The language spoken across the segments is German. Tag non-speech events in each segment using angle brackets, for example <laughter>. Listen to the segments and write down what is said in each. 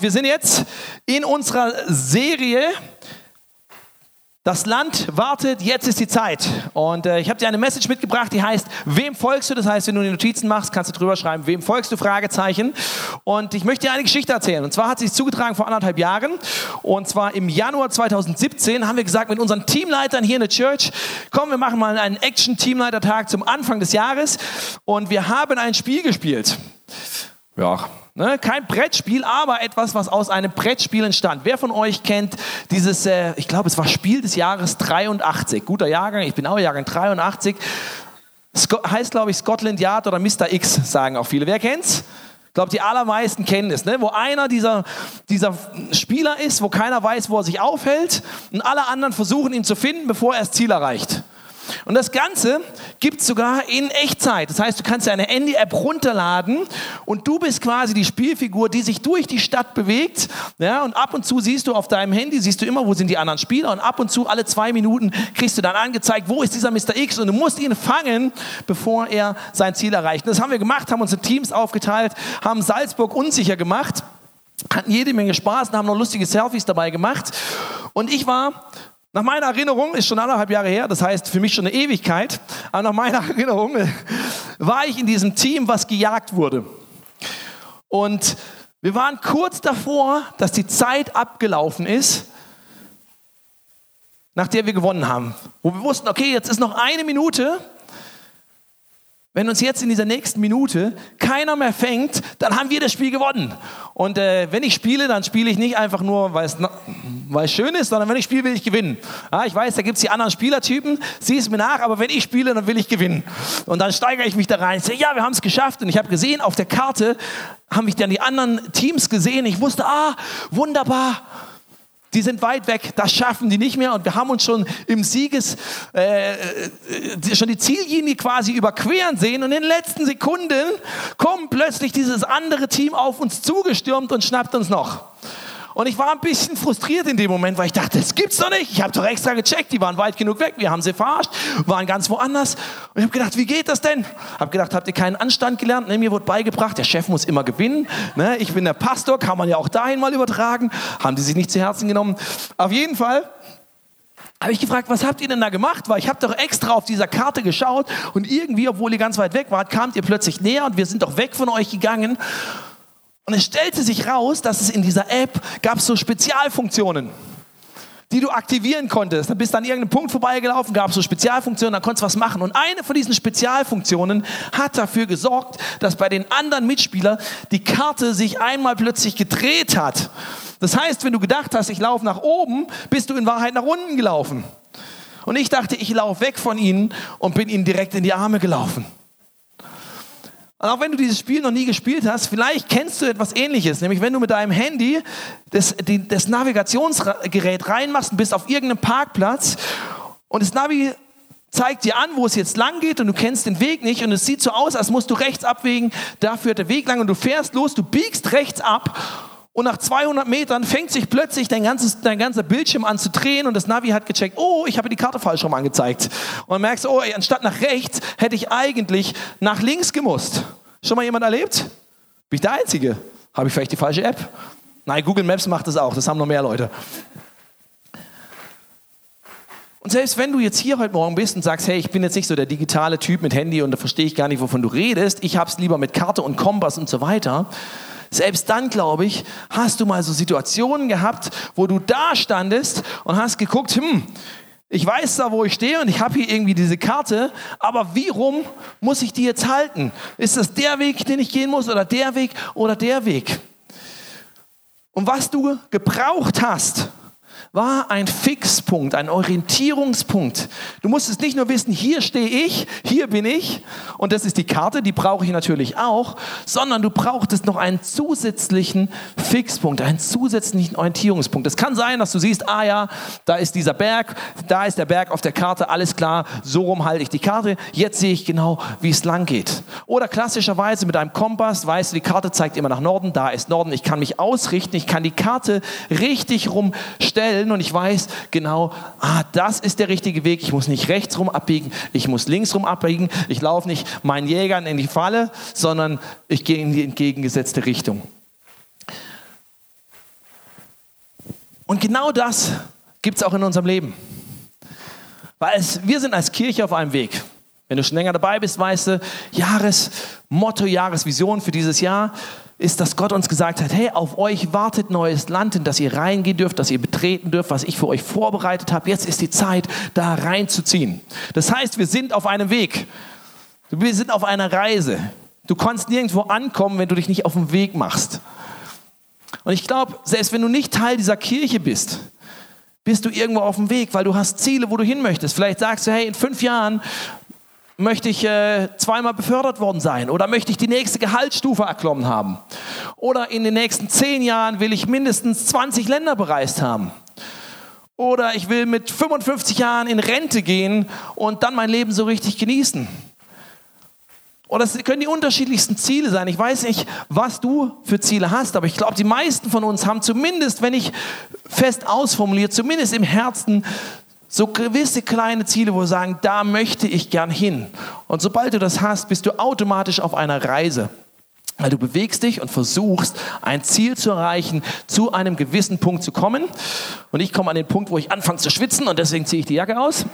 Wir sind jetzt in unserer Serie das Land wartet, jetzt ist die Zeit. Und äh, ich habe dir eine Message mitgebracht, die heißt, wem folgst du? Das heißt, wenn du die Notizen machst, kannst du drüber schreiben, wem folgst du? Fragezeichen. Und ich möchte dir eine Geschichte erzählen. Und zwar hat sich zugetragen vor anderthalb Jahren. Und zwar im Januar 2017 haben wir gesagt mit unseren Teamleitern hier in der Church, komm, wir machen mal einen Action-Teamleitertag zum Anfang des Jahres. Und wir haben ein Spiel gespielt. Ja, Ne, kein Brettspiel, aber etwas, was aus einem Brettspiel entstand. Wer von euch kennt dieses, äh, ich glaube, es war Spiel des Jahres 83. Guter Jahrgang, ich bin auch Jahrgang 83. Sco heißt, glaube ich, Scotland Yard oder Mr. X, sagen auch viele. Wer kennt's? Ich glaube, die allermeisten kennen es, ne? wo einer dieser, dieser Spieler ist, wo keiner weiß, wo er sich aufhält und alle anderen versuchen, ihn zu finden, bevor er das Ziel erreicht. Und das Ganze gibt es sogar in Echtzeit. Das heißt, du kannst eine Handy-App runterladen und du bist quasi die Spielfigur, die sich durch die Stadt bewegt. Ja, und ab und zu siehst du auf deinem Handy, siehst du immer, wo sind die anderen Spieler. Und ab und zu, alle zwei Minuten, kriegst du dann angezeigt, wo ist dieser Mr. X. Und du musst ihn fangen, bevor er sein Ziel erreicht. Und das haben wir gemacht, haben unsere Teams aufgeteilt, haben Salzburg unsicher gemacht, hatten jede Menge Spaß und haben noch lustige Selfies dabei gemacht. Und ich war nach meiner Erinnerung, ist schon anderthalb Jahre her, das heißt für mich schon eine Ewigkeit, aber nach meiner <laughs> Erinnerung war ich in diesem Team, was gejagt wurde. Und wir waren kurz davor, dass die Zeit abgelaufen ist, nach der wir gewonnen haben. Wo wir wussten, okay, jetzt ist noch eine Minute wenn uns jetzt in dieser nächsten Minute keiner mehr fängt, dann haben wir das Spiel gewonnen. Und äh, wenn ich spiele, dann spiele ich nicht einfach nur, weil es, schön ist, sondern wenn ich spiele, will ich gewinnen. Ja, ich weiß, da gibt es die anderen Spielertypen, sieh es mir nach, aber wenn ich spiele, dann will ich gewinnen. Und dann steigere ich mich da rein. Ich sage, ja, wir haben es geschafft. Und ich habe gesehen, auf der Karte haben mich dann die anderen Teams gesehen. Ich wusste, ah, wunderbar. Die sind weit weg, das schaffen die nicht mehr und wir haben uns schon im Sieges, äh, äh, schon die Ziellinie quasi überqueren sehen und in den letzten Sekunden kommt plötzlich dieses andere Team auf uns zugestürmt und schnappt uns noch. Und ich war ein bisschen frustriert in dem Moment, weil ich dachte, das gibt's doch nicht. Ich habe doch extra gecheckt, die waren weit genug weg. Wir haben sie verarscht, waren ganz woanders. Und ich habe gedacht, wie geht das denn? Habe gedacht, habt ihr keinen Anstand gelernt? Ne, mir wurde beigebracht, der Chef muss immer gewinnen. Ne, ich bin der Pastor, kann man ja auch dahin mal übertragen. Haben die sich nicht zu Herzen genommen. Auf jeden Fall habe ich gefragt, was habt ihr denn da gemacht? Weil ich habe doch extra auf dieser Karte geschaut und irgendwie, obwohl ihr ganz weit weg wart, kamt ihr plötzlich näher und wir sind doch weg von euch gegangen. Und es stellte sich raus, dass es in dieser App gab so Spezialfunktionen, die du aktivieren konntest. Da bist du an irgendeinem Punkt vorbeigelaufen, gab es so Spezialfunktionen, da konntest du was machen. Und eine von diesen Spezialfunktionen hat dafür gesorgt, dass bei den anderen Mitspielern die Karte sich einmal plötzlich gedreht hat. Das heißt, wenn du gedacht hast, ich laufe nach oben, bist du in Wahrheit nach unten gelaufen. Und ich dachte, ich laufe weg von ihnen und bin ihnen direkt in die Arme gelaufen. Und auch wenn du dieses Spiel noch nie gespielt hast, vielleicht kennst du etwas ähnliches, nämlich wenn du mit deinem Handy das, die, das Navigationsgerät reinmachst und bist auf irgendeinem Parkplatz und das Navi zeigt dir an, wo es jetzt lang geht und du kennst den Weg nicht und es sieht so aus, als musst du rechts abwägen, da führt der Weg lang und du fährst los, du biegst rechts ab und nach 200 Metern fängt sich plötzlich dein, ganzes, dein ganzer Bildschirm an zu drehen und das Navi hat gecheckt, oh, ich habe die Karte falsch rum angezeigt. Und dann merkst du, oh, anstatt nach rechts hätte ich eigentlich nach links gemusst. Schon mal jemand erlebt? Bin ich der Einzige? Habe ich vielleicht die falsche App? Nein, Google Maps macht das auch, das haben noch mehr Leute. Und selbst wenn du jetzt hier heute Morgen bist und sagst, hey, ich bin jetzt nicht so der digitale Typ mit Handy und da verstehe ich gar nicht, wovon du redest, ich habe es lieber mit Karte und Kompass und so weiter, selbst dann, glaube ich, hast du mal so Situationen gehabt, wo du da standest und hast geguckt, hm, ich weiß da, wo ich stehe und ich habe hier irgendwie diese Karte, aber wie rum muss ich die jetzt halten? Ist das der Weg, den ich gehen muss oder der Weg oder der Weg? Und was du gebraucht hast, war ein Fixpunkt, ein Orientierungspunkt. Du musstest nicht nur wissen, hier stehe ich, hier bin ich und das ist die Karte, die brauche ich natürlich auch, sondern du brauchtest noch einen zusätzlichen Fixpunkt, einen zusätzlichen Orientierungspunkt. Es kann sein, dass du siehst, ah ja, da ist dieser Berg, da ist der Berg auf der Karte, alles klar, so rum halte ich die Karte, jetzt sehe ich genau, wie es lang geht. Oder klassischerweise mit einem Kompass, weißt du, die Karte zeigt immer nach Norden, da ist Norden, ich kann mich ausrichten, ich kann die Karte richtig rumstellen stellen und ich weiß genau, ah, das ist der richtige Weg. Ich muss nicht rechts rum abbiegen, ich muss links rum abbiegen. Ich laufe nicht meinen Jägern in die Falle, sondern ich gehe in die entgegengesetzte Richtung. Und genau das gibt es auch in unserem Leben. Weil es, wir sind als Kirche auf einem Weg. Wenn du schon länger dabei bist, weißt du, Jahresmotto, Jahresvision für dieses Jahr ist, dass Gott uns gesagt hat, hey, auf euch wartet neues Land, in das ihr reingehen dürft, das ihr betreten dürft, was ich für euch vorbereitet habe. Jetzt ist die Zeit, da reinzuziehen. Das heißt, wir sind auf einem Weg. Wir sind auf einer Reise. Du kannst nirgendwo ankommen, wenn du dich nicht auf den Weg machst. Und ich glaube, selbst wenn du nicht Teil dieser Kirche bist, bist du irgendwo auf dem Weg, weil du hast Ziele, wo du hin möchtest. Vielleicht sagst du, hey, in fünf Jahren möchte ich äh, zweimal befördert worden sein oder möchte ich die nächste Gehaltsstufe erklommen haben oder in den nächsten zehn Jahren will ich mindestens 20 Länder bereist haben oder ich will mit 55 Jahren in Rente gehen und dann mein Leben so richtig genießen. Oder es können die unterschiedlichsten Ziele sein. Ich weiß nicht, was du für Ziele hast, aber ich glaube, die meisten von uns haben zumindest, wenn ich fest ausformuliert, zumindest im Herzen so gewisse kleine Ziele, wo wir sagen, da möchte ich gern hin. Und sobald du das hast, bist du automatisch auf einer Reise. Weil du bewegst dich und versuchst, ein Ziel zu erreichen, zu einem gewissen Punkt zu kommen. Und ich komme an den Punkt, wo ich anfange zu schwitzen und deswegen ziehe ich die Jacke aus.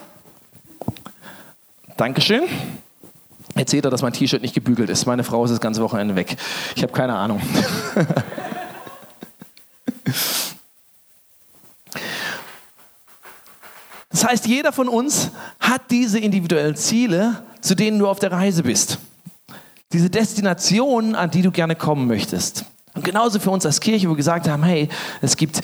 Dankeschön. Jetzt seht ihr, dass mein T-Shirt nicht gebügelt ist. Meine Frau ist das ganze Wochenende weg. Ich habe keine Ahnung. <laughs> Das heißt, jeder von uns hat diese individuellen Ziele, zu denen du auf der Reise bist. Diese Destinationen, an die du gerne kommen möchtest. Und genauso für uns als Kirche, wo wir gesagt haben, hey, es gibt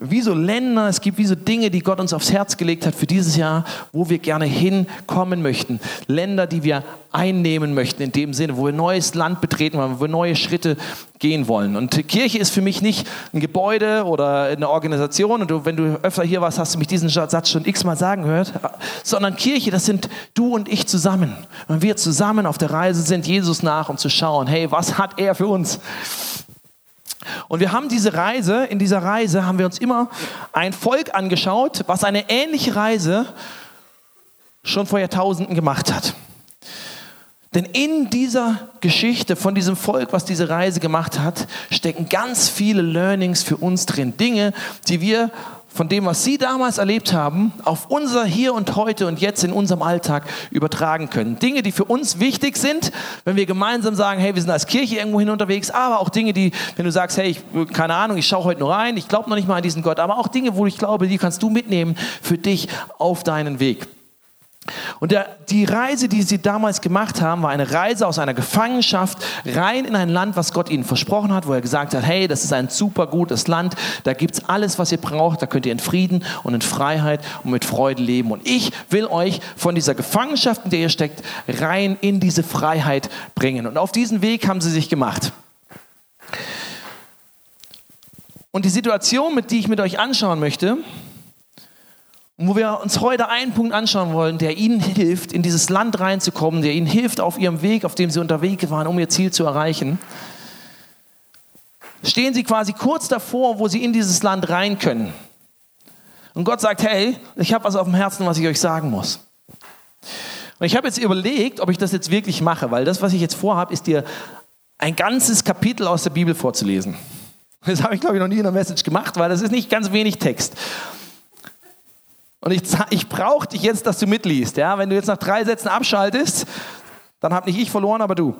wie so Länder, es gibt wie so Dinge, die Gott uns aufs Herz gelegt hat für dieses Jahr, wo wir gerne hinkommen möchten. Länder, die wir einnehmen möchten in dem Sinne, wo wir neues Land betreten wollen, wo wir neue Schritte gehen wollen. Und Kirche ist für mich nicht ein Gebäude oder eine Organisation. Und du, wenn du öfter hier warst, hast du mich diesen Satz schon x-mal sagen gehört. Sondern Kirche, das sind du und ich zusammen. Wenn wir zusammen auf der Reise sind, Jesus nach, um zu schauen, hey, was hat er für uns? Und wir haben diese Reise, in dieser Reise haben wir uns immer ein Volk angeschaut, was eine ähnliche Reise schon vor Jahrtausenden gemacht hat. Denn in dieser Geschichte von diesem Volk, was diese Reise gemacht hat, stecken ganz viele Learnings für uns drin. Dinge, die wir von dem, was Sie damals erlebt haben, auf unser Hier und heute und jetzt in unserem Alltag übertragen können. Dinge, die für uns wichtig sind, wenn wir gemeinsam sagen, hey, wir sind als Kirche irgendwo hin unterwegs, aber auch Dinge, die, wenn du sagst, hey, ich, keine Ahnung, ich schaue heute nur rein, ich glaube noch nicht mal an diesen Gott, aber auch Dinge, wo ich glaube, die kannst du mitnehmen für dich auf deinen Weg. Und der, die Reise, die sie damals gemacht haben, war eine Reise aus einer Gefangenschaft rein in ein Land, was Gott ihnen versprochen hat, wo er gesagt hat, hey, das ist ein super gutes Land, da gibt es alles, was ihr braucht, da könnt ihr in Frieden und in Freiheit und mit Freude leben. Und ich will euch von dieser Gefangenschaft, in der ihr steckt, rein in diese Freiheit bringen. Und auf diesen Weg haben sie sich gemacht. Und die Situation, mit die ich mit euch anschauen möchte, und wo wir uns heute einen Punkt anschauen wollen, der ihnen hilft, in dieses Land reinzukommen, der ihnen hilft auf ihrem Weg, auf dem sie unterwegs waren, um ihr Ziel zu erreichen, stehen sie quasi kurz davor, wo sie in dieses Land rein können. Und Gott sagt, hey, ich habe was auf dem Herzen, was ich euch sagen muss. Und ich habe jetzt überlegt, ob ich das jetzt wirklich mache, weil das, was ich jetzt vorhabe, ist dir ein ganzes Kapitel aus der Bibel vorzulesen. Das habe ich, glaube ich, noch nie in einer Message gemacht, weil das ist nicht ganz wenig Text. Und ich, ich brauche dich jetzt, dass du mitliest. Ja? Wenn du jetzt nach drei Sätzen abschaltest, dann habe nicht ich verloren, aber du.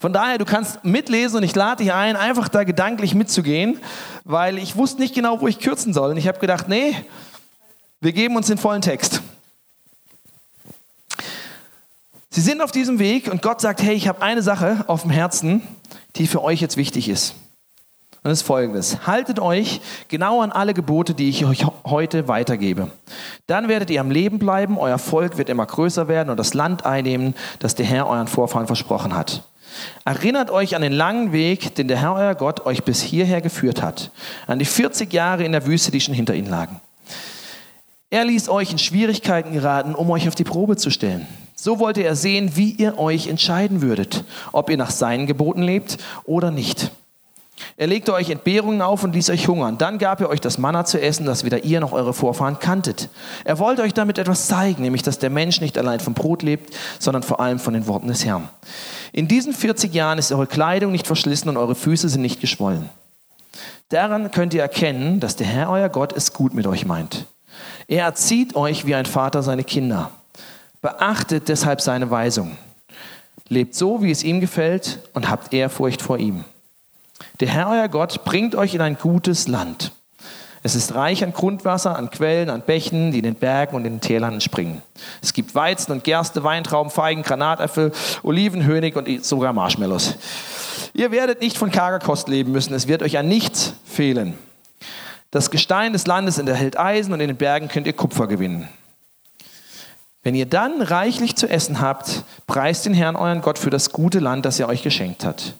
Von daher, du kannst mitlesen und ich lade dich ein, einfach da gedanklich mitzugehen, weil ich wusste nicht genau, wo ich kürzen soll. Und ich habe gedacht, nee, wir geben uns den vollen Text. Sie sind auf diesem Weg und Gott sagt, hey, ich habe eine Sache auf dem Herzen, die für euch jetzt wichtig ist. Und das ist folgendes. Haltet euch genau an alle Gebote, die ich euch heute weitergebe. Dann werdet ihr am Leben bleiben, euer Volk wird immer größer werden und das Land einnehmen, das der Herr euren Vorfahren versprochen hat. Erinnert euch an den langen Weg, den der Herr euer Gott euch bis hierher geführt hat. An die 40 Jahre in der Wüste, die schon hinter ihnen lagen. Er ließ euch in Schwierigkeiten geraten, um euch auf die Probe zu stellen. So wollte er sehen, wie ihr euch entscheiden würdet, ob ihr nach seinen Geboten lebt oder nicht. Er legte euch Entbehrungen auf und ließ euch hungern. Dann gab er euch das Manna zu essen, das weder ihr noch eure Vorfahren kanntet. Er wollte euch damit etwas zeigen, nämlich dass der Mensch nicht allein vom Brot lebt, sondern vor allem von den Worten des Herrn. In diesen 40 Jahren ist eure Kleidung nicht verschlissen und eure Füße sind nicht geschwollen. Daran könnt ihr erkennen, dass der Herr euer Gott es gut mit euch meint. Er erzieht euch wie ein Vater seine Kinder. Beachtet deshalb seine Weisung. Lebt so, wie es ihm gefällt und habt Ehrfurcht vor ihm. Der Herr euer Gott bringt euch in ein gutes Land. Es ist reich an Grundwasser, an Quellen, an Bächen, die in den Bergen und in den Tälern entspringen. Es gibt Weizen und Gerste, Weintrauben, Feigen, Granatäpfel, Oliven, Honig und sogar Marshmallows. Ihr werdet nicht von karger Kost leben müssen, es wird euch an nichts fehlen. Das Gestein des Landes enthält Eisen und in den Bergen könnt ihr Kupfer gewinnen. Wenn ihr dann reichlich zu essen habt, preist den Herrn euren Gott für das gute Land, das er euch geschenkt hat.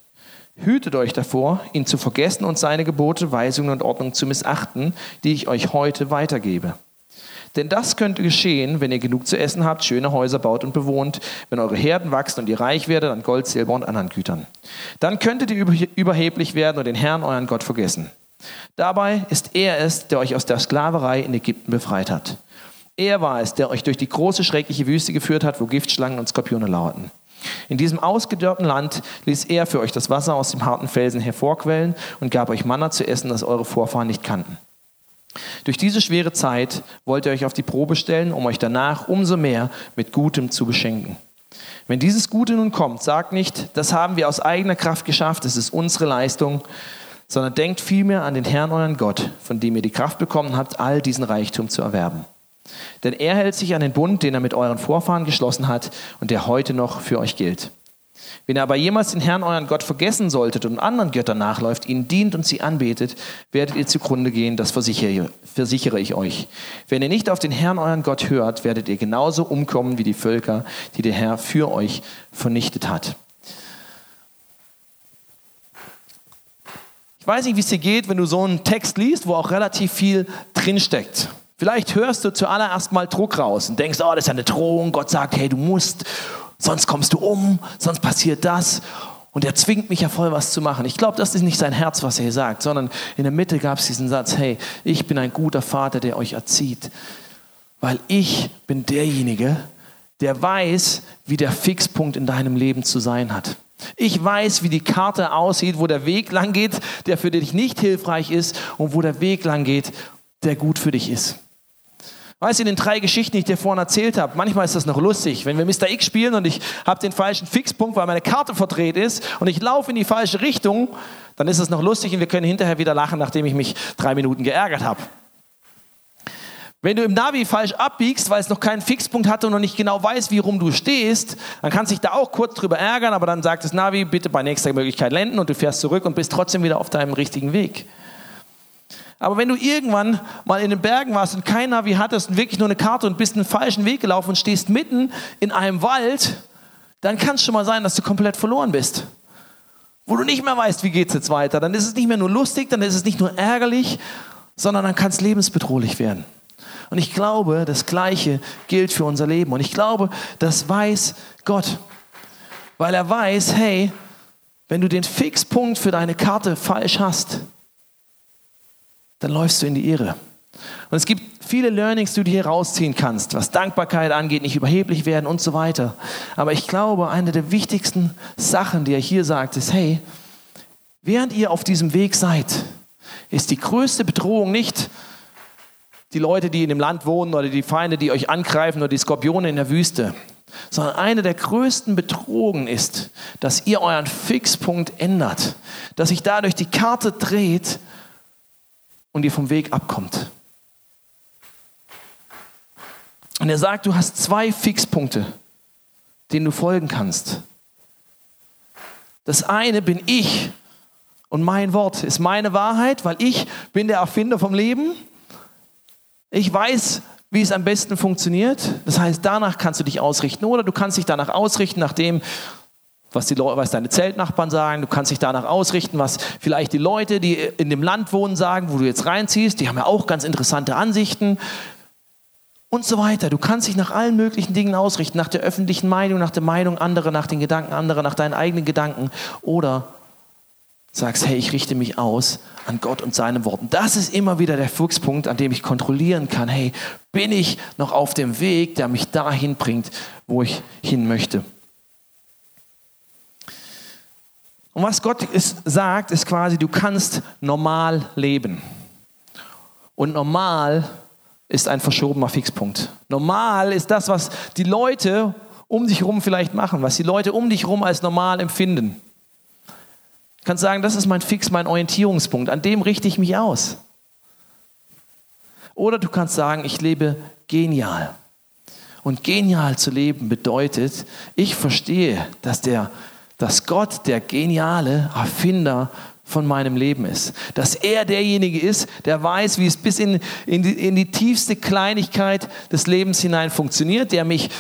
Hütet euch davor, ihn zu vergessen und seine Gebote, Weisungen und Ordnungen zu missachten, die ich euch heute weitergebe. Denn das könnte geschehen, wenn ihr genug zu essen habt, schöne Häuser baut und bewohnt, wenn eure Herden wachsen und ihr reich werdet an Gold, Silber und anderen Gütern. Dann könntet ihr überheblich werden und den Herrn, euren Gott, vergessen. Dabei ist er es, der euch aus der Sklaverei in Ägypten befreit hat. Er war es, der euch durch die große, schreckliche Wüste geführt hat, wo Giftschlangen und Skorpione lauerten. In diesem ausgedörrten Land ließ er für euch das Wasser aus dem harten Felsen hervorquellen und gab euch Manna zu essen, das eure Vorfahren nicht kannten. Durch diese schwere Zeit wollt ihr euch auf die Probe stellen, um euch danach umso mehr mit Gutem zu beschenken. Wenn dieses Gute nun kommt, sagt nicht, das haben wir aus eigener Kraft geschafft, es ist unsere Leistung, sondern denkt vielmehr an den Herrn euren Gott, von dem ihr die Kraft bekommen habt, all diesen Reichtum zu erwerben. Denn er hält sich an den Bund, den er mit euren Vorfahren geschlossen hat und der heute noch für euch gilt. Wenn ihr aber jemals den Herrn euren Gott vergessen solltet und anderen Göttern nachläuft, ihnen dient und sie anbetet, werdet ihr zugrunde gehen, das versichere, ich euch. Wenn ihr nicht auf den Herrn euren Gott hört, werdet ihr genauso umkommen wie die Völker, die der Herr für euch vernichtet hat. Ich weiß nicht, wie es dir geht, wenn du so einen Text liest, wo auch relativ viel drinsteckt. Vielleicht hörst du zuallererst mal Druck raus und denkst, oh, das ist eine Drohung. Gott sagt, hey, du musst, sonst kommst du um, sonst passiert das. Und er zwingt mich ja voll was zu machen. Ich glaube, das ist nicht sein Herz, was er hier sagt, sondern in der Mitte gab es diesen Satz, hey, ich bin ein guter Vater, der euch erzieht. Weil ich bin derjenige, der weiß, wie der Fixpunkt in deinem Leben zu sein hat. Ich weiß, wie die Karte aussieht, wo der Weg lang geht, der für dich nicht hilfreich ist und wo der Weg lang geht, der gut für dich ist. Weißt du, in den drei Geschichten, die ich dir vorhin erzählt habe, manchmal ist das noch lustig. Wenn wir Mr. X spielen und ich habe den falschen Fixpunkt, weil meine Karte verdreht ist und ich laufe in die falsche Richtung, dann ist es noch lustig und wir können hinterher wieder lachen, nachdem ich mich drei Minuten geärgert habe. Wenn du im Navi falsch abbiegst, weil es noch keinen Fixpunkt hatte und noch nicht genau weiß, wie rum du stehst, dann kannst du dich da auch kurz drüber ärgern, aber dann sagt das Navi, bitte bei nächster Möglichkeit lenden und du fährst zurück und bist trotzdem wieder auf deinem richtigen Weg. Aber wenn du irgendwann mal in den Bergen warst und kein Navi hattest und wirklich nur eine Karte und bist einen falschen Weg gelaufen und stehst mitten in einem Wald, dann kann es schon mal sein, dass du komplett verloren bist. Wo du nicht mehr weißt, wie geht es jetzt weiter. Dann ist es nicht mehr nur lustig, dann ist es nicht nur ärgerlich, sondern dann kann es lebensbedrohlich werden. Und ich glaube, das Gleiche gilt für unser Leben. Und ich glaube, das weiß Gott. Weil er weiß, hey, wenn du den Fixpunkt für deine Karte falsch hast, dann läufst du in die Irre. Und es gibt viele Learnings, die du hier rausziehen kannst, was Dankbarkeit angeht, nicht überheblich werden und so weiter. Aber ich glaube, eine der wichtigsten Sachen, die er hier sagt, ist, hey, während ihr auf diesem Weg seid, ist die größte Bedrohung nicht die Leute, die in dem Land wohnen oder die Feinde, die euch angreifen oder die Skorpione in der Wüste, sondern eine der größten Bedrohungen ist, dass ihr euren Fixpunkt ändert, dass sich dadurch die Karte dreht und ihr vom Weg abkommt. Und er sagt, du hast zwei Fixpunkte, denen du folgen kannst. Das eine bin ich und mein Wort ist meine Wahrheit, weil ich bin der Erfinder vom Leben. Ich weiß, wie es am besten funktioniert. Das heißt, danach kannst du dich ausrichten. Oder du kannst dich danach ausrichten, nach dem, was, die was deine Zeltnachbarn sagen. Du kannst dich danach ausrichten, was vielleicht die Leute, die in dem Land wohnen, sagen, wo du jetzt reinziehst. Die haben ja auch ganz interessante Ansichten und so weiter. Du kannst dich nach allen möglichen Dingen ausrichten, nach der öffentlichen Meinung, nach der Meinung anderer, nach den Gedanken anderer, nach deinen eigenen Gedanken. Oder sagst, hey, ich richte mich aus an Gott und seinen Worten. Das ist immer wieder der Fuchspunkt, an dem ich kontrollieren kann, hey, bin ich noch auf dem Weg, der mich dahin bringt, wo ich hin möchte. Und was Gott ist, sagt, ist quasi, du kannst normal leben. Und normal ist ein verschobener Fixpunkt. Normal ist das, was die Leute um dich herum vielleicht machen, was die Leute um dich herum als normal empfinden. Du kannst sagen, das ist mein Fix, mein Orientierungspunkt, an dem richte ich mich aus. Oder du kannst sagen, ich lebe genial. Und genial zu leben bedeutet, ich verstehe, dass, der, dass Gott der geniale Erfinder von meinem Leben ist. Dass er derjenige ist, der weiß, wie es bis in, in, die, in die tiefste Kleinigkeit des Lebens hinein funktioniert, der mich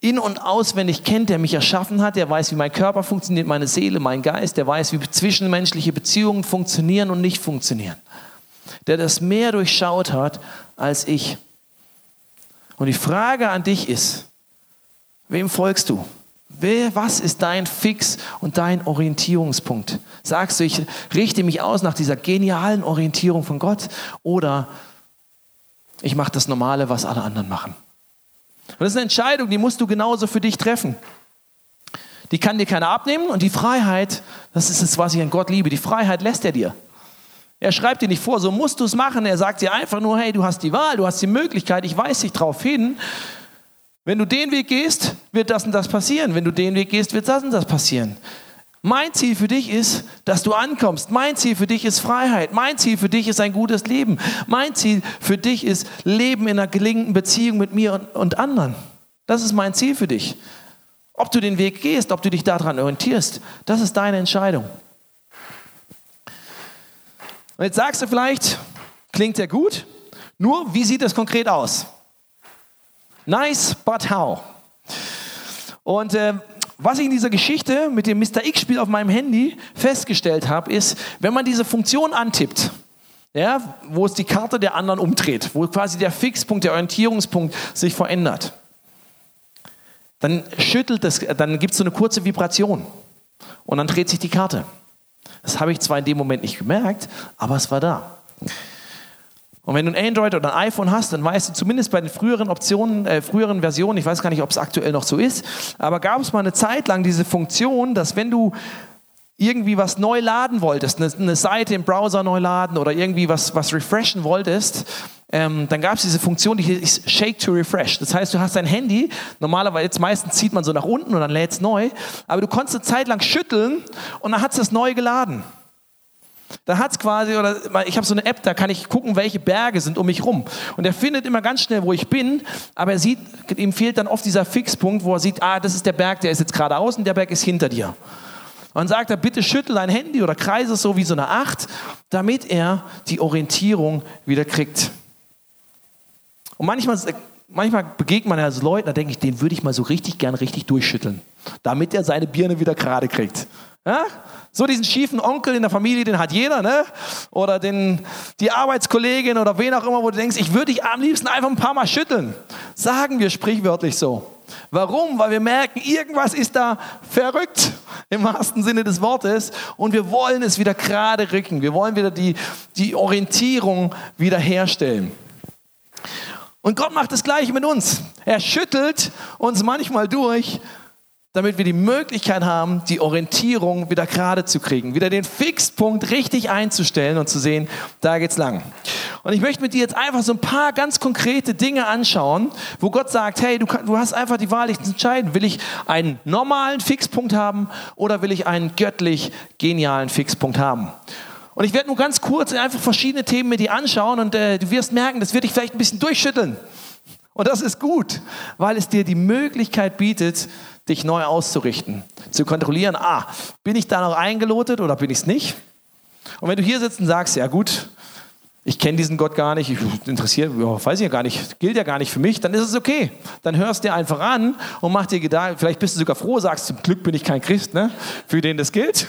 in- und auswendig kennt, der mich erschaffen hat, der weiß, wie mein Körper funktioniert, meine Seele, mein Geist, der weiß, wie zwischenmenschliche Beziehungen funktionieren und nicht funktionieren. Der das mehr durchschaut hat als ich. Und die Frage an dich ist, wem folgst du? Wer, was ist dein Fix und dein Orientierungspunkt? Sagst du, ich richte mich aus nach dieser genialen Orientierung von Gott oder ich mache das Normale, was alle anderen machen? Und das ist eine Entscheidung, die musst du genauso für dich treffen. Die kann dir keiner abnehmen und die Freiheit, das ist es, was ich an Gott liebe, die Freiheit lässt er dir. Er schreibt dir nicht vor, so musst du es machen. Er sagt dir einfach nur, hey, du hast die Wahl, du hast die Möglichkeit, ich weise dich darauf hin. Wenn du den Weg gehst, wird das und das passieren. Wenn du den Weg gehst, wird das und das passieren. Mein Ziel für dich ist, dass du ankommst. Mein Ziel für dich ist Freiheit. Mein Ziel für dich ist ein gutes Leben. Mein Ziel für dich ist Leben in einer gelingenden Beziehung mit mir und, und anderen. Das ist mein Ziel für dich. Ob du den Weg gehst, ob du dich daran orientierst, das ist deine Entscheidung. Und jetzt sagst du vielleicht, klingt ja gut, nur wie sieht das konkret aus? Nice, but how? Und äh, was ich in dieser Geschichte mit dem Mr. X-Spiel auf meinem Handy festgestellt habe, ist, wenn man diese Funktion antippt, ja, wo es die Karte der anderen umdreht, wo quasi der Fixpunkt, der Orientierungspunkt sich verändert, dann schüttelt es, dann gibt es so eine kurze Vibration und dann dreht sich die Karte. Das habe ich zwar in dem Moment nicht gemerkt, aber es war da. Und wenn du ein Android oder ein iPhone hast, dann weißt du zumindest bei den früheren Optionen, äh, früheren Versionen, ich weiß gar nicht, ob es aktuell noch so ist, aber gab es mal eine Zeit lang diese Funktion, dass wenn du irgendwie was neu laden wolltest, eine, eine Seite im Browser neu laden oder irgendwie was, was refreshen wolltest, ähm, dann gab es diese Funktion, die hieß Shake to Refresh. Das heißt, du hast dein Handy, normalerweise jetzt meistens zieht man so nach unten und dann lädt es neu, aber du konntest eine Zeit lang schütteln und dann hat es neu geladen. Da hat es quasi, oder ich habe so eine App, da kann ich gucken, welche Berge sind um mich rum. Und er findet immer ganz schnell, wo ich bin, aber er sieht, ihm fehlt dann oft dieser Fixpunkt, wo er sieht, ah, das ist der Berg, der ist jetzt geradeaus und der Berg ist hinter dir. Und dann sagt er, bitte schüttel dein Handy oder kreise es so wie so eine Acht, damit er die Orientierung wieder kriegt. Und manchmal, manchmal begegnet man ja so Leuten, da denke ich, den würde ich mal so richtig gern richtig durchschütteln, damit er seine Birne wieder gerade kriegt. Ja? So diesen schiefen Onkel in der Familie, den hat jeder, ne? Oder den, die Arbeitskollegin oder wen auch immer, wo du denkst, ich würde dich am liebsten einfach ein paar Mal schütteln. Sagen wir sprichwörtlich so. Warum? Weil wir merken, irgendwas ist da verrückt im wahrsten Sinne des Wortes und wir wollen es wieder gerade rücken. Wir wollen wieder die, die Orientierung wieder herstellen. Und Gott macht das Gleiche mit uns. Er schüttelt uns manchmal durch, damit wir die Möglichkeit haben, die Orientierung wieder gerade zu kriegen, wieder den Fixpunkt richtig einzustellen und zu sehen, da geht's lang. Und ich möchte mit dir jetzt einfach so ein paar ganz konkrete Dinge anschauen, wo Gott sagt, hey, du, du hast einfach die Wahl, dich zu entscheiden. Will ich einen normalen Fixpunkt haben oder will ich einen göttlich genialen Fixpunkt haben? Und ich werde nur ganz kurz einfach verschiedene Themen mit dir anschauen und äh, du wirst merken, das wird dich vielleicht ein bisschen durchschütteln. Und das ist gut, weil es dir die Möglichkeit bietet, dich neu auszurichten, zu kontrollieren, ah, bin ich da noch eingelotet oder bin ich es nicht? Und wenn du hier sitzt und sagst, ja gut, ich kenne diesen Gott gar nicht, ich interessiere, weiß ich ja gar nicht, gilt ja gar nicht für mich, dann ist es okay. Dann hörst du dir einfach an und mach dir Gedanken, vielleicht bist du sogar froh, sagst, zum Glück bin ich kein Christ, ne, für den das gilt.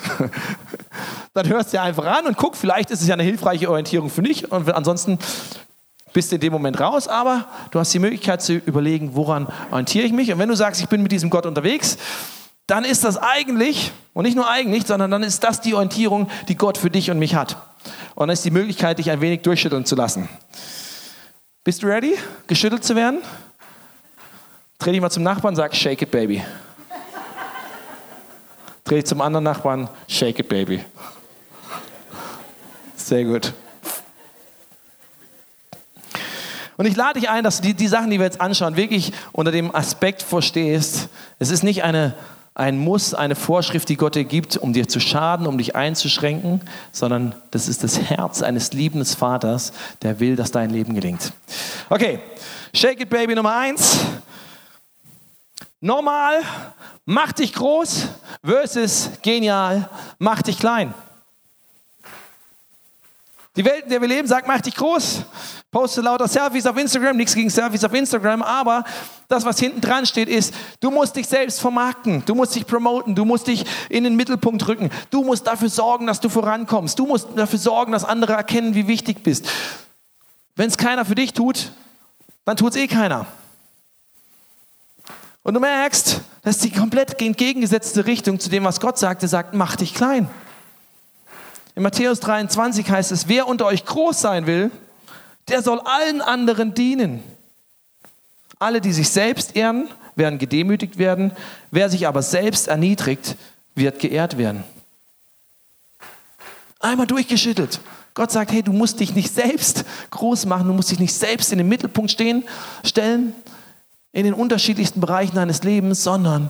<laughs> dann hörst du dir einfach an und guck, vielleicht ist es ja eine hilfreiche Orientierung für dich und ansonsten bist in dem Moment raus, aber du hast die Möglichkeit zu überlegen, woran orientiere ich mich. Und wenn du sagst, ich bin mit diesem Gott unterwegs, dann ist das eigentlich, und nicht nur eigentlich, sondern dann ist das die Orientierung, die Gott für dich und mich hat. Und dann ist die Möglichkeit, dich ein wenig durchschütteln zu lassen. Bist du ready, geschüttelt zu werden? Dreh dich mal zum Nachbarn und sag, shake it, baby. Dreh zum anderen Nachbarn, shake it, baby. Sehr gut. Und ich lade dich ein, dass du die, die Sachen, die wir jetzt anschauen, wirklich unter dem Aspekt verstehst. Es ist nicht eine, ein Muss, eine Vorschrift, die Gott dir gibt, um dir zu schaden, um dich einzuschränken, sondern das ist das Herz eines liebenden Vaters, der will, dass dein Leben gelingt. Okay, Shake It Baby Nummer eins. Normal, mach dich groß versus genial, mach dich klein. Die Welt, in der wir leben, sagt, mach dich groß. Poste lauter Selfies auf Instagram, nichts gegen Selfies auf Instagram, aber das, was hinten dran steht, ist, du musst dich selbst vermarkten, du musst dich promoten, du musst dich in den Mittelpunkt rücken, du musst dafür sorgen, dass du vorankommst, du musst dafür sorgen, dass andere erkennen, wie wichtig bist. Wenn es keiner für dich tut, dann tut es eh keiner. Und du merkst, das ist die komplett entgegengesetzte Richtung zu dem, was Gott sagte, sagt, mach dich klein. In Matthäus 23 heißt es, wer unter euch groß sein will, der soll allen anderen dienen. Alle, die sich selbst ehren, werden gedemütigt werden. Wer sich aber selbst erniedrigt, wird geehrt werden. Einmal durchgeschüttelt. Gott sagt, hey, du musst dich nicht selbst groß machen, du musst dich nicht selbst in den Mittelpunkt stehen, stellen, in den unterschiedlichsten Bereichen deines Lebens, sondern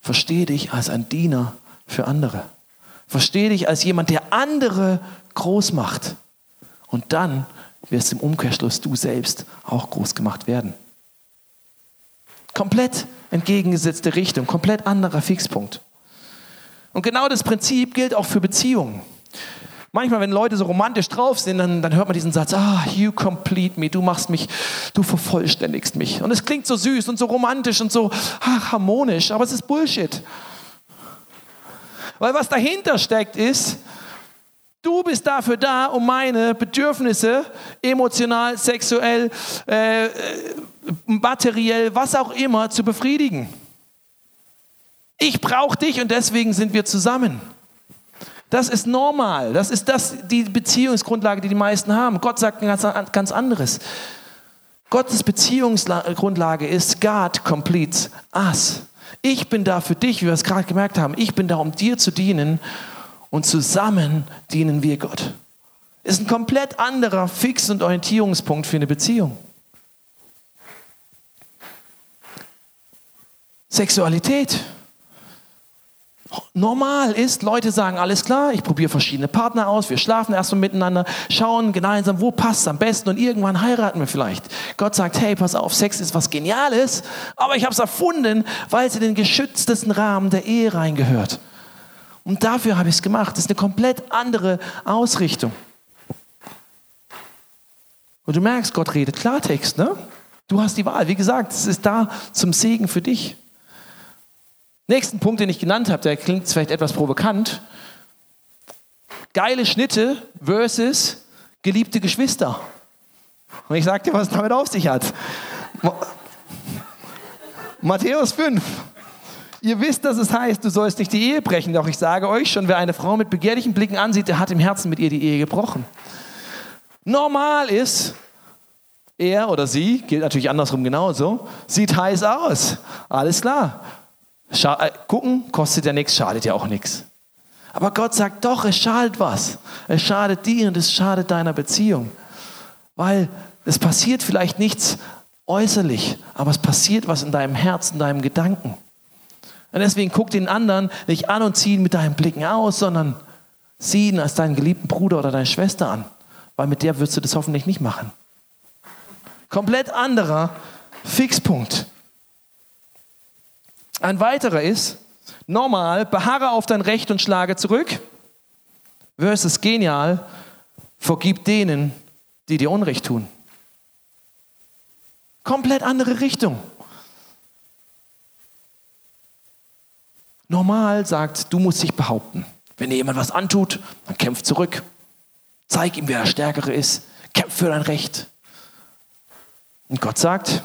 verstehe dich als ein Diener für andere. Verstehe dich als jemand, der andere groß macht. Und dann wirst im Umkehrschluss du selbst auch groß gemacht werden. Komplett entgegengesetzte Richtung, komplett anderer Fixpunkt. Und genau das Prinzip gilt auch für Beziehungen. Manchmal, wenn Leute so romantisch drauf sind, dann, dann hört man diesen Satz, ah, you complete me, du machst mich, du vervollständigst mich. Und es klingt so süß und so romantisch und so ach, harmonisch, aber es ist Bullshit. Weil was dahinter steckt ist, Du bist dafür da, um meine Bedürfnisse, emotional, sexuell, äh, materiell, was auch immer, zu befriedigen. Ich brauche dich und deswegen sind wir zusammen. Das ist normal. Das ist das, die Beziehungsgrundlage, die die meisten haben. Gott sagt ein ganz, ganz anderes. Gottes Beziehungsgrundlage ist God completes us. Ich bin da für dich, wie wir es gerade gemerkt haben. Ich bin da, um dir zu dienen und zusammen dienen wir Gott. Ist ein komplett anderer Fix- und Orientierungspunkt für eine Beziehung. Sexualität. Normal ist, Leute sagen, alles klar, ich probiere verschiedene Partner aus, wir schlafen erstmal miteinander, schauen gemeinsam, wo passt es am besten und irgendwann heiraten wir vielleicht. Gott sagt, hey, pass auf, Sex ist was Geniales, aber ich habe es erfunden, weil es in den geschütztesten Rahmen der Ehe reingehört. Und dafür habe ich es gemacht. Das ist eine komplett andere Ausrichtung. Und du merkst, Gott redet Klartext, ne? Du hast die Wahl. Wie gesagt, es ist da zum Segen für dich. Nächsten Punkt, den ich genannt habe, der klingt vielleicht etwas provokant. Geile Schnitte versus geliebte Geschwister. Und ich sage dir, was damit auf sich hat. Matthäus 5. Ihr wisst, dass es heißt, du sollst nicht die Ehe brechen. Doch ich sage euch schon, wer eine Frau mit begehrlichen Blicken ansieht, der hat im Herzen mit ihr die Ehe gebrochen. Normal ist, er oder sie, gilt natürlich andersrum genauso, sieht heiß aus. Alles klar. Scha äh, gucken kostet ja nichts, schadet ja auch nichts. Aber Gott sagt doch, es schadet was. Es schadet dir und es schadet deiner Beziehung. Weil es passiert vielleicht nichts äußerlich, aber es passiert was in deinem Herzen, in deinem Gedanken. Und deswegen guck den anderen nicht an und zieh ihn mit deinen Blicken aus, sondern sieh ihn als deinen geliebten Bruder oder deine Schwester an, weil mit der wirst du das hoffentlich nicht machen. Komplett anderer Fixpunkt. Ein weiterer ist, normal, beharre auf dein Recht und schlage zurück, versus genial, vergib denen, die dir Unrecht tun. Komplett andere Richtung. Normal sagt, du musst dich behaupten. Wenn dir jemand was antut, dann kämpf zurück. Zeig ihm, wer der Stärkere ist. Kämpf für dein Recht. Und Gott sagt,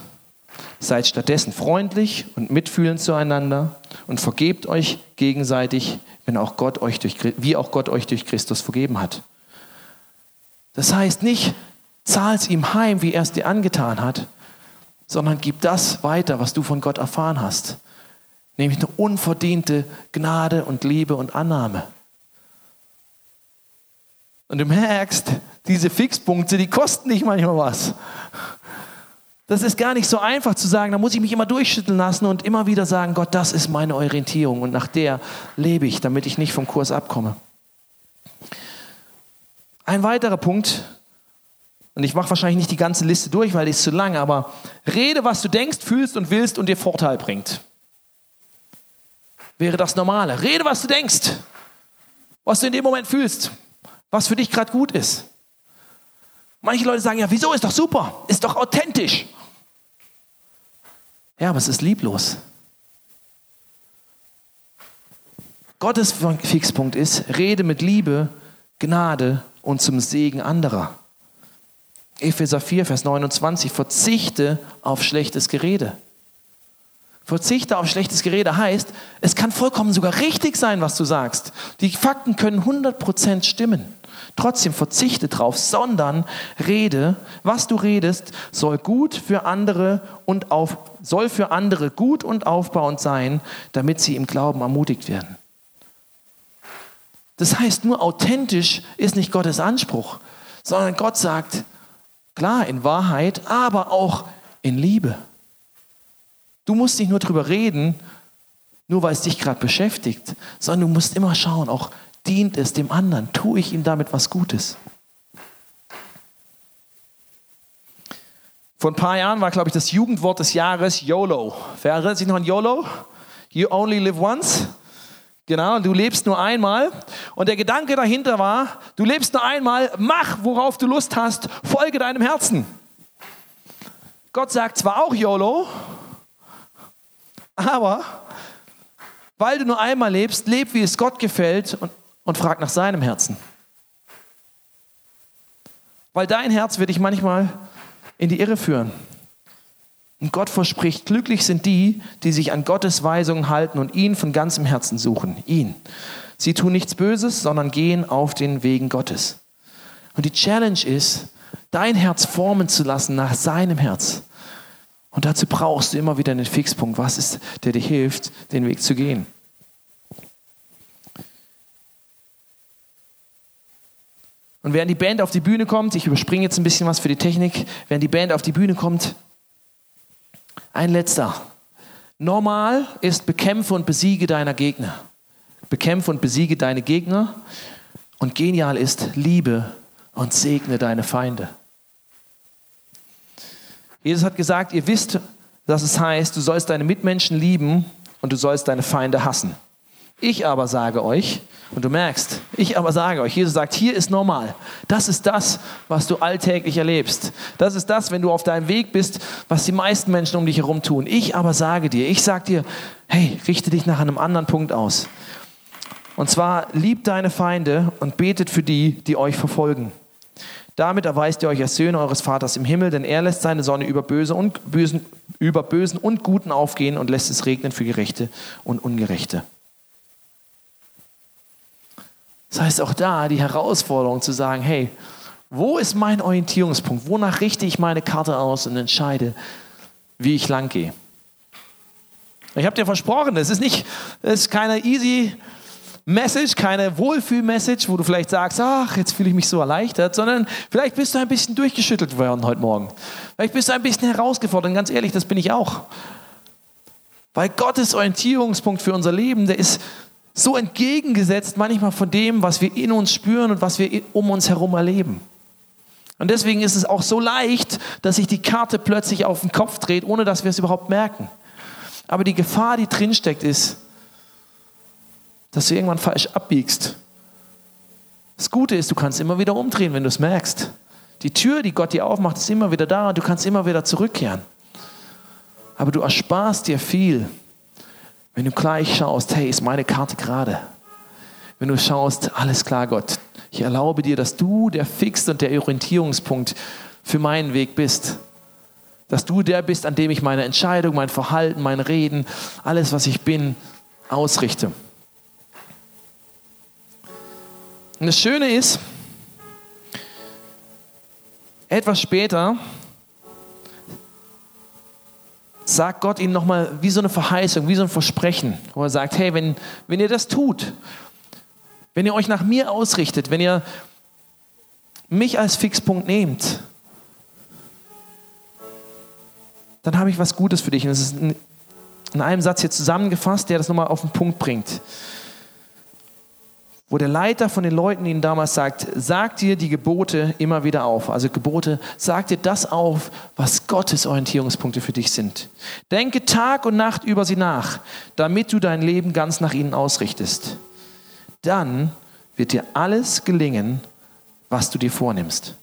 seid stattdessen freundlich und mitfühlend zueinander und vergebt euch gegenseitig, wenn auch Gott euch durch, wie auch Gott euch durch Christus vergeben hat. Das heißt nicht, zahl's ihm heim, wie er es dir angetan hat, sondern gib das weiter, was du von Gott erfahren hast. Nämlich eine unverdiente Gnade und Liebe und Annahme. Und du merkst, diese Fixpunkte, die kosten nicht manchmal was. Das ist gar nicht so einfach zu sagen, da muss ich mich immer durchschütteln lassen und immer wieder sagen, Gott, das ist meine Orientierung und nach der lebe ich, damit ich nicht vom Kurs abkomme. Ein weiterer Punkt, und ich mache wahrscheinlich nicht die ganze Liste durch, weil die ist zu lang, aber rede, was du denkst, fühlst und willst und dir Vorteil bringt. Wäre das Normale. Rede, was du denkst, was du in dem Moment fühlst, was für dich gerade gut ist. Manche Leute sagen, ja, wieso ist doch super, ist doch authentisch. Ja, aber es ist lieblos. Gottes Fixpunkt ist, rede mit Liebe, Gnade und zum Segen anderer. Epheser 4, Vers 29, verzichte auf schlechtes Gerede. Verzichte auf schlechtes Gerede heißt, es kann vollkommen sogar richtig sein, was du sagst. Die Fakten können 100% stimmen. Trotzdem verzichte drauf, sondern rede, was du redest, soll gut für andere und auf, soll für andere gut und aufbauend sein, damit sie im Glauben ermutigt werden. Das heißt, nur authentisch ist nicht Gottes Anspruch, sondern Gott sagt, klar, in Wahrheit, aber auch in Liebe. Du musst nicht nur drüber reden, nur weil es dich gerade beschäftigt, sondern du musst immer schauen, auch dient es dem anderen, tue ich ihm damit was Gutes. Vor ein paar Jahren war, glaube ich, das Jugendwort des Jahres YOLO. Wer erinnert sich noch an YOLO? You only live once. Genau, du lebst nur einmal. Und der Gedanke dahinter war, du lebst nur einmal, mach, worauf du Lust hast, folge deinem Herzen. Gott sagt zwar auch YOLO, aber weil du nur einmal lebst, leb, wie es Gott gefällt und, und frag nach seinem Herzen. Weil dein Herz wird dich manchmal in die Irre führen. Und Gott verspricht, glücklich sind die, die sich an Gottes Weisungen halten und ihn von ganzem Herzen suchen. Ihn. Sie tun nichts Böses, sondern gehen auf den Wegen Gottes. Und die Challenge ist, dein Herz formen zu lassen nach seinem Herz. Und dazu brauchst du immer wieder einen Fixpunkt. Was ist, der dir hilft, den Weg zu gehen? Und während die Band auf die Bühne kommt, ich überspringe jetzt ein bisschen was für die Technik, während die Band auf die Bühne kommt, ein letzter. Normal ist bekämpfe und besiege deiner Gegner. Bekämpfe und besiege deine Gegner. Und genial ist liebe und segne deine Feinde. Jesus hat gesagt, ihr wisst, dass es heißt, du sollst deine Mitmenschen lieben und du sollst deine Feinde hassen. Ich aber sage euch, und du merkst, ich aber sage euch, Jesus sagt, hier ist normal. Das ist das, was du alltäglich erlebst. Das ist das, wenn du auf deinem Weg bist, was die meisten Menschen um dich herum tun. Ich aber sage dir, ich sage dir, hey, richte dich nach einem anderen Punkt aus. Und zwar, liebt deine Feinde und betet für die, die euch verfolgen. Damit erweist ihr euch als Söhne eures Vaters im Himmel, denn er lässt seine Sonne über, Böse und Bösen, über Bösen und Guten aufgehen und lässt es regnen für Gerechte und Ungerechte. Das heißt auch da die Herausforderung zu sagen, hey, wo ist mein Orientierungspunkt? Wonach richte ich meine Karte aus und entscheide, wie ich lang gehe? Ich habe dir versprochen, es ist nicht, es ist keine easy Message, keine Wohlfühl-Message, wo du vielleicht sagst, ach, jetzt fühle ich mich so erleichtert, sondern vielleicht bist du ein bisschen durchgeschüttelt worden heute Morgen. Vielleicht bist du ein bisschen herausgefordert und ganz ehrlich, das bin ich auch. Weil Gottes Orientierungspunkt für unser Leben, der ist so entgegengesetzt manchmal von dem, was wir in uns spüren und was wir um uns herum erleben. Und deswegen ist es auch so leicht, dass sich die Karte plötzlich auf den Kopf dreht, ohne dass wir es überhaupt merken. Aber die Gefahr, die drinsteckt, ist, dass du irgendwann falsch abbiegst. Das Gute ist, du kannst immer wieder umdrehen, wenn du es merkst. Die Tür, die Gott dir aufmacht, ist immer wieder da und du kannst immer wieder zurückkehren. Aber du ersparst dir viel, wenn du gleich schaust, hey, ist meine Karte gerade? Wenn du schaust, alles klar, Gott, ich erlaube dir, dass du der Fix und der Orientierungspunkt für meinen Weg bist. Dass du der bist, an dem ich meine Entscheidung, mein Verhalten, mein Reden, alles, was ich bin, ausrichte. Und das Schöne ist, etwas später sagt Gott ihnen nochmal wie so eine Verheißung, wie so ein Versprechen, wo er sagt, hey, wenn, wenn ihr das tut, wenn ihr euch nach mir ausrichtet, wenn ihr mich als Fixpunkt nehmt, dann habe ich was Gutes für dich. Und das ist in einem Satz hier zusammengefasst, der das nochmal auf den Punkt bringt wo der Leiter von den Leuten ihnen damals sagt, sagt dir die Gebote immer wieder auf. Also Gebote, sagt dir das auf, was Gottes Orientierungspunkte für dich sind. Denke Tag und Nacht über sie nach, damit du dein Leben ganz nach ihnen ausrichtest. Dann wird dir alles gelingen, was du dir vornimmst.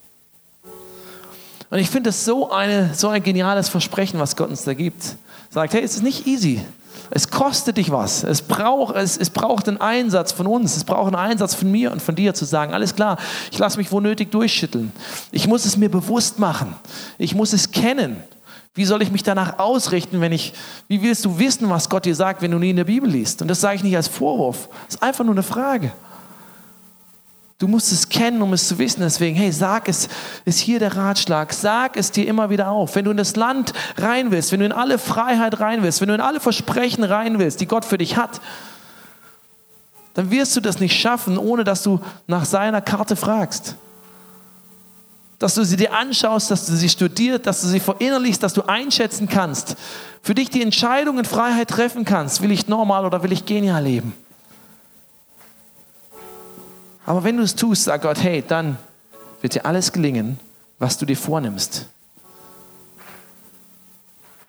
Und ich finde das so, eine, so ein geniales Versprechen, was Gott uns da gibt. Sagt, hey, es ist nicht easy. Es kostet dich was. Es braucht, es, es braucht einen Einsatz von uns. Es braucht einen Einsatz von mir und von dir zu sagen, alles klar, ich lasse mich wo nötig durchschütteln. Ich muss es mir bewusst machen. Ich muss es kennen. Wie soll ich mich danach ausrichten, wenn ich, wie willst du wissen, was Gott dir sagt, wenn du nie in der Bibel liest? Und das sage ich nicht als Vorwurf. Das ist einfach nur eine Frage. Du musst es kennen, um es zu wissen. Deswegen, hey, sag es, ist hier der Ratschlag. Sag es dir immer wieder auf. Wenn du in das Land rein willst, wenn du in alle Freiheit rein willst, wenn du in alle Versprechen rein willst, die Gott für dich hat, dann wirst du das nicht schaffen, ohne dass du nach seiner Karte fragst. Dass du sie dir anschaust, dass du sie studierst, dass du sie verinnerlichst, dass du einschätzen kannst. Für dich die Entscheidung in Freiheit treffen kannst. Will ich normal oder will ich genial leben? Aber wenn du es tust, sag Gott, hey, dann wird dir alles gelingen, was du dir vornimmst.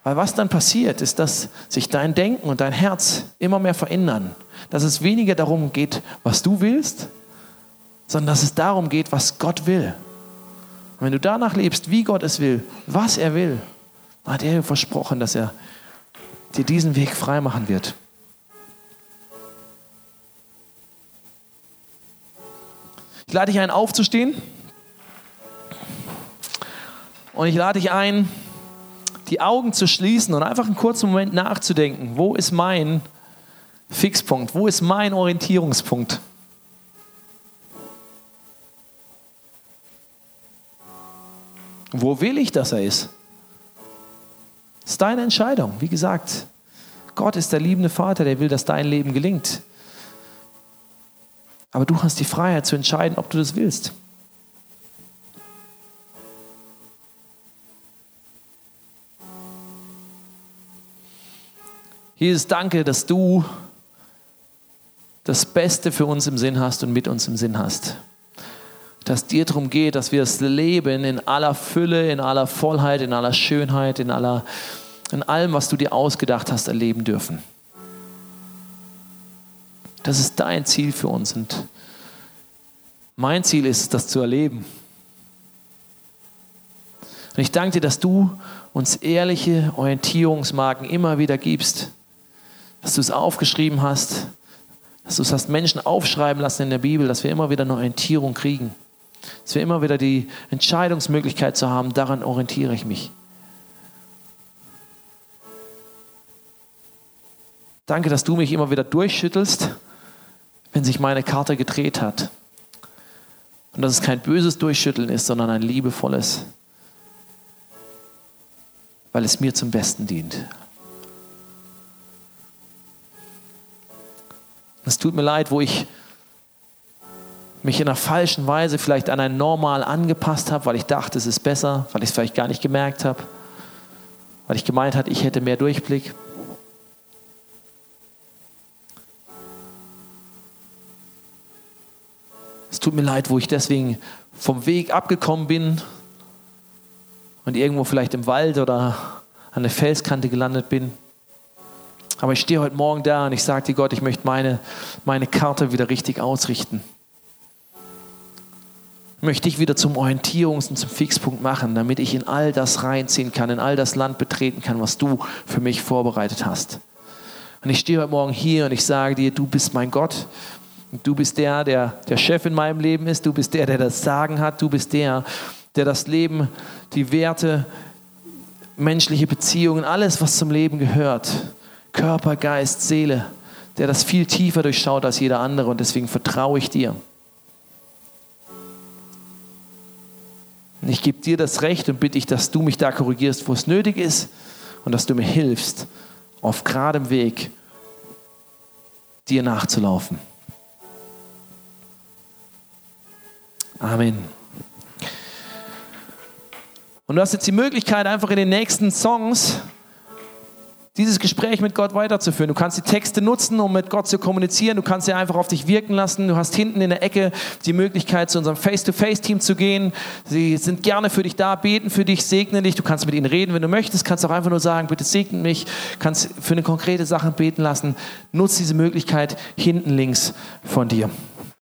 Weil was dann passiert, ist, dass sich dein Denken und dein Herz immer mehr verändern. Dass es weniger darum geht, was du willst, sondern dass es darum geht, was Gott will. Und wenn du danach lebst, wie Gott es will, was er will, hat er versprochen, dass er dir diesen Weg freimachen wird. Lade dich ein, aufzustehen. Und ich lade dich ein, die Augen zu schließen und einfach einen kurzen Moment nachzudenken. Wo ist mein Fixpunkt? Wo ist mein Orientierungspunkt? Wo will ich, dass er ist? Das ist deine Entscheidung. Wie gesagt, Gott ist der liebende Vater, der will, dass dein Leben gelingt. Aber du hast die Freiheit zu entscheiden, ob du das willst. Jesus, danke, dass du das Beste für uns im Sinn hast und mit uns im Sinn hast. Dass dir darum geht, dass wir das Leben in aller Fülle, in aller Vollheit, in aller Schönheit, in, aller, in allem, was du dir ausgedacht hast, erleben dürfen. Das ist dein Ziel für uns. Und mein Ziel ist, das zu erleben. Und ich danke dir, dass du uns ehrliche Orientierungsmarken immer wieder gibst. Dass du es aufgeschrieben hast, dass du es hast Menschen aufschreiben lassen in der Bibel, dass wir immer wieder eine Orientierung kriegen. Dass wir immer wieder die Entscheidungsmöglichkeit zu haben, daran orientiere ich mich. Danke, dass du mich immer wieder durchschüttelst wenn sich meine Karte gedreht hat. Und dass es kein böses Durchschütteln ist, sondern ein liebevolles, weil es mir zum Besten dient. Es tut mir leid, wo ich mich in einer falschen Weise vielleicht an ein Normal angepasst habe, weil ich dachte, es ist besser, weil ich es vielleicht gar nicht gemerkt habe, weil ich gemeint habe, ich hätte mehr Durchblick. Es tut mir leid, wo ich deswegen vom Weg abgekommen bin und irgendwo vielleicht im Wald oder an der Felskante gelandet bin. Aber ich stehe heute Morgen da und ich sage dir, Gott, ich möchte meine, meine Karte wieder richtig ausrichten. Ich möchte dich wieder zum Orientierungs- und zum Fixpunkt machen, damit ich in all das reinziehen kann, in all das Land betreten kann, was du für mich vorbereitet hast. Und ich stehe heute Morgen hier und ich sage dir, du bist mein Gott Du bist der, der der Chef in meinem Leben ist. Du bist der, der das Sagen hat. Du bist der, der das Leben, die Werte, menschliche Beziehungen, alles, was zum Leben gehört, Körper, Geist, Seele, der das viel tiefer durchschaut als jeder andere. Und deswegen vertraue ich dir. Und ich gebe dir das Recht und bitte ich, dass du mich da korrigierst, wo es nötig ist und dass du mir hilfst, auf geradem Weg dir nachzulaufen. Amen. Und du hast jetzt die Möglichkeit, einfach in den nächsten Songs dieses Gespräch mit Gott weiterzuführen. Du kannst die Texte nutzen, um mit Gott zu kommunizieren. Du kannst sie einfach auf dich wirken lassen. Du hast hinten in der Ecke die Möglichkeit, zu unserem Face-to-Face-Team zu gehen. Sie sind gerne für dich da, beten für dich, segnen dich. Du kannst mit ihnen reden, wenn du möchtest. Kannst auch einfach nur sagen, bitte segne mich. Kannst für eine konkrete Sache beten lassen. Nutz diese Möglichkeit hinten links von dir.